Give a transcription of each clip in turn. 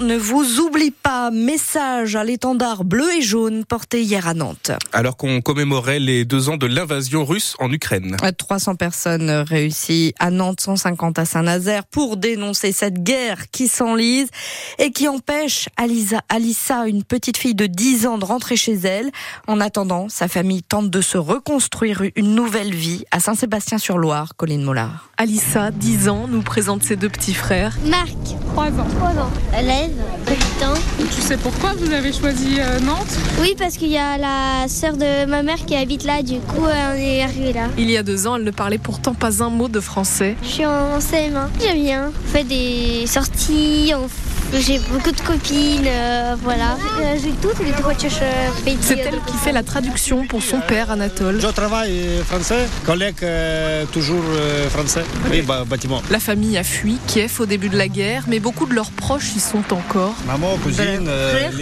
ne vous oublie pas. Message à l'étendard bleu et jaune porté hier à Nantes. Alors qu'on commémorait les deux ans de l'invasion russe en Ukraine. 300 personnes réussies à Nantes, 150 à Saint-Nazaire pour dénoncer cette guerre qui s'enlise et qui empêche Alisa, Alissa, une petite fille de 10 ans, de rentrer chez elle. En attendant, sa famille tente de se reconstruire une nouvelle vie à Saint-Sébastien-sur-Loire, Colline Mollard. Alissa, 10 ans, nous présente ses deux petits frères. Marc, 3 ans. 3 ans. Élève, 8 ans. Tu sais pourquoi vous avez choisi euh, Nantes? Oui, parce qu'il y a la sœur de ma mère qui habite là, du coup euh, on est arrivé là. Il y a deux ans, elle ne parlait pourtant pas un mot de français. Je suis en CM1, j'aime bien. On fait des sorties, on j'ai beaucoup de copines, euh, voilà. Euh, j'ai toutes les C'est elle qui fait la traduction pour son père Anatole. Je travaille français, collègue toujours français, oui, bah, bâtiment. La famille a fui Kiev au début de la guerre, mais beaucoup de leurs proches y sont encore. Maman, cousine, frère,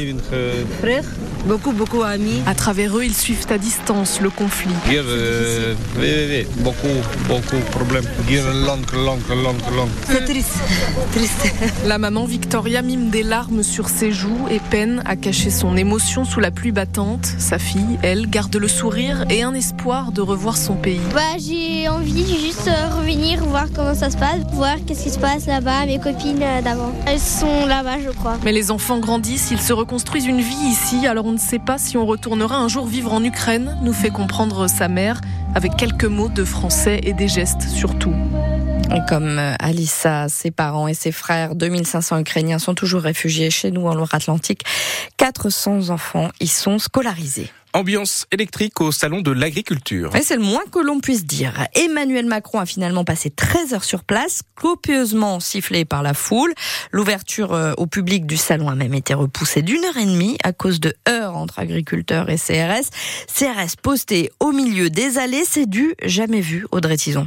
frère, beaucoup, beaucoup d'amis. À travers eux, ils suivent à distance le conflit. Guerre, oui, oui, oui, beaucoup, beaucoup de problèmes. Guerre longue, longue, longue, longue. C'est triste, triste. La maman Victoria mime des larmes sur ses joues et peine à cacher son émotion sous la pluie battante. Sa fille, elle, garde le sourire et un espoir de revoir son pays. Bah, j'ai envie de juste revenir, voir comment ça se passe, voir qu'est-ce qui se passe là-bas, mes copines d'avant. Elles sont là-bas, je crois. Mais les enfants grandissent, ils se reconstruisent une vie ici, alors on ne sait pas si on retournera un jour vivre en Ukraine, nous fait comprendre sa mère, avec quelques mots de français et des gestes surtout. Comme euh, Alissa, ses parents et ses frères, 2500 Ukrainiens sont toujours réfugiés chez nous en Loire-Atlantique. 400 enfants y sont scolarisés. Ambiance électrique au salon de l'agriculture. c'est le moins que l'on puisse dire. Emmanuel Macron a finalement passé 13 heures sur place, copieusement sifflé par la foule. L'ouverture euh, au public du salon a même été repoussée d'une heure et demie à cause de heures entre agriculteurs et CRS. CRS posté au milieu des allées, c'est du jamais vu, Audrey Tison.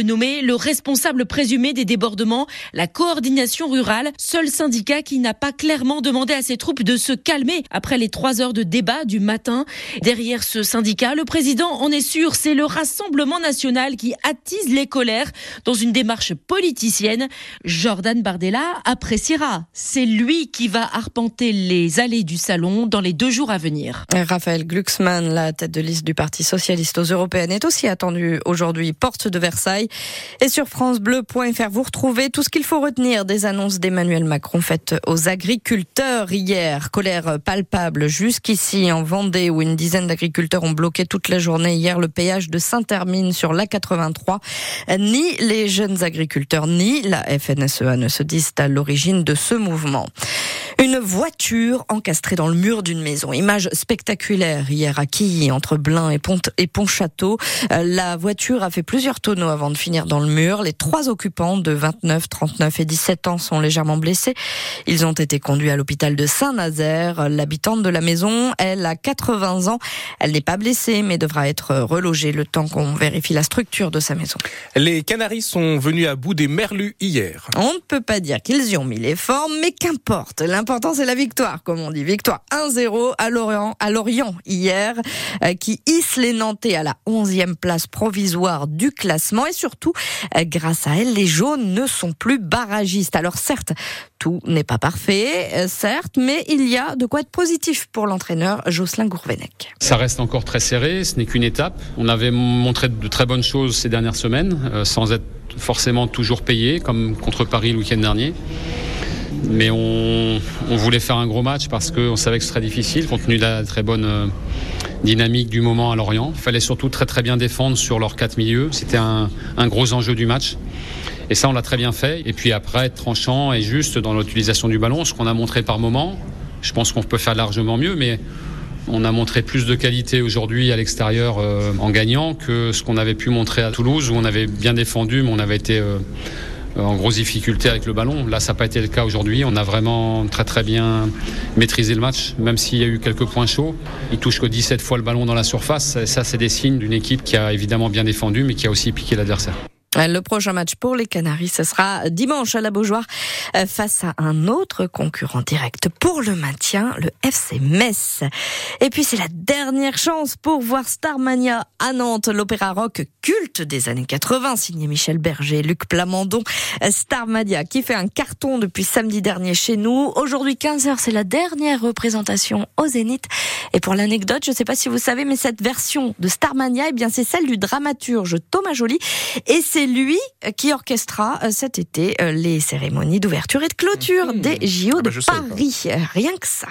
nommé le responsable présumé des débordements, la coordination rurale, seul syndicat qui n'a pas clairement demandé à ses troupes de se calmer après les trois heures de débat du matin. Derrière ce syndicat, le président en est sûr, c'est le Rassemblement national qui attise les colères dans une démarche politicienne. Jordan Bardella appréciera. C'est lui qui va arpenter les allées du salon dans les deux jours à venir. Raphaël Glucksmann, la tête de liste du Parti socialiste aux européennes, est aussi attendu aujourd'hui porte de Versailles. Et sur francebleu.fr, vous retrouvez tout ce qu'il faut retenir des annonces d'Emmanuel Macron faites aux agriculteurs hier. Colère palpable jusqu'ici en Vendée où une dizaine d'agriculteurs ont bloqué toute la journée hier le péage de Saint-Hermine sur l'A83. Ni les jeunes agriculteurs ni la FNSEA ne se disent à l'origine de ce mouvement. Une voiture encastrée dans le mur d'une maison. Image spectaculaire hier à Quilly, entre Blain et, Pont et Pontchâteau. Euh, la voiture a fait plusieurs tonneaux avant de finir dans le mur. Les trois occupants de 29, 39 et 17 ans sont légèrement blessés. Ils ont été conduits à l'hôpital de Saint-Nazaire. L'habitante de la maison, elle a 80 ans. Elle n'est pas blessée, mais devra être relogée le temps qu'on vérifie la structure de sa maison. Les Canaries sont venus à bout des merlus hier. On ne peut pas dire qu'ils y ont mis les formes, mais qu'importe. L'important, c'est la victoire, comme on dit. Victoire 1-0 à Lorient, à Lorient hier, euh, qui hisse les Nantais à la 11e place provisoire du classement. Et surtout, euh, grâce à elle, les jaunes ne sont plus barragistes. Alors certes, tout n'est pas parfait, euh, certes, mais il y a de quoi être positif pour l'entraîneur Jocelyn Gourvenec. Ça reste encore très serré, ce n'est qu'une étape. On avait montré de très bonnes choses ces dernières semaines, sans être forcément toujours payé, comme contre Paris le week-end dernier. Mais on, voulait faire un gros match parce qu'on savait que ce serait difficile compte tenu de la très bonne euh, dynamique du moment à Lorient. Il fallait surtout très très bien défendre sur leurs quatre milieux. C'était un, gros enjeu du match. Et ça, on l'a très bien fait. Et puis après, tranchant et juste dans l'utilisation du ballon, ce qu'on a montré par moment. Je pense qu'on peut faire largement mieux, mais on a montré plus de qualité aujourd'hui à l'extérieur euh, en gagnant que ce qu'on avait pu montrer à Toulouse où on avait bien défendu mais on avait été euh, en grosse difficulté avec le ballon. Là, ça n'a pas été le cas aujourd'hui. On a vraiment très très bien maîtrisé le match, même s'il y a eu quelques points chauds. Il touche que 17 fois le ballon dans la surface. Ça, c'est des signes d'une équipe qui a évidemment bien défendu, mais qui a aussi piqué l'adversaire. Le prochain match pour les Canaries, ce sera dimanche à la Beaujoire euh, face à un autre concurrent direct pour le maintien, le FC Metz. Et puis c'est la dernière chance pour voir Starmania à Nantes, l'opéra rock culte des années 80, signé Michel Berger, Luc Plamondon. Euh, Starmania qui fait un carton depuis samedi dernier chez nous. Aujourd'hui 15h, c'est la dernière représentation au Zénith. Et pour l'anecdote, je ne sais pas si vous savez, mais cette version de Starmania, eh bien c'est celle du dramaturge Thomas Joly et c'est lui qui orchestra euh, cet été euh, les cérémonies d'ouverture et de clôture mmh. des JO ah de bah, Paris. Rien que ça.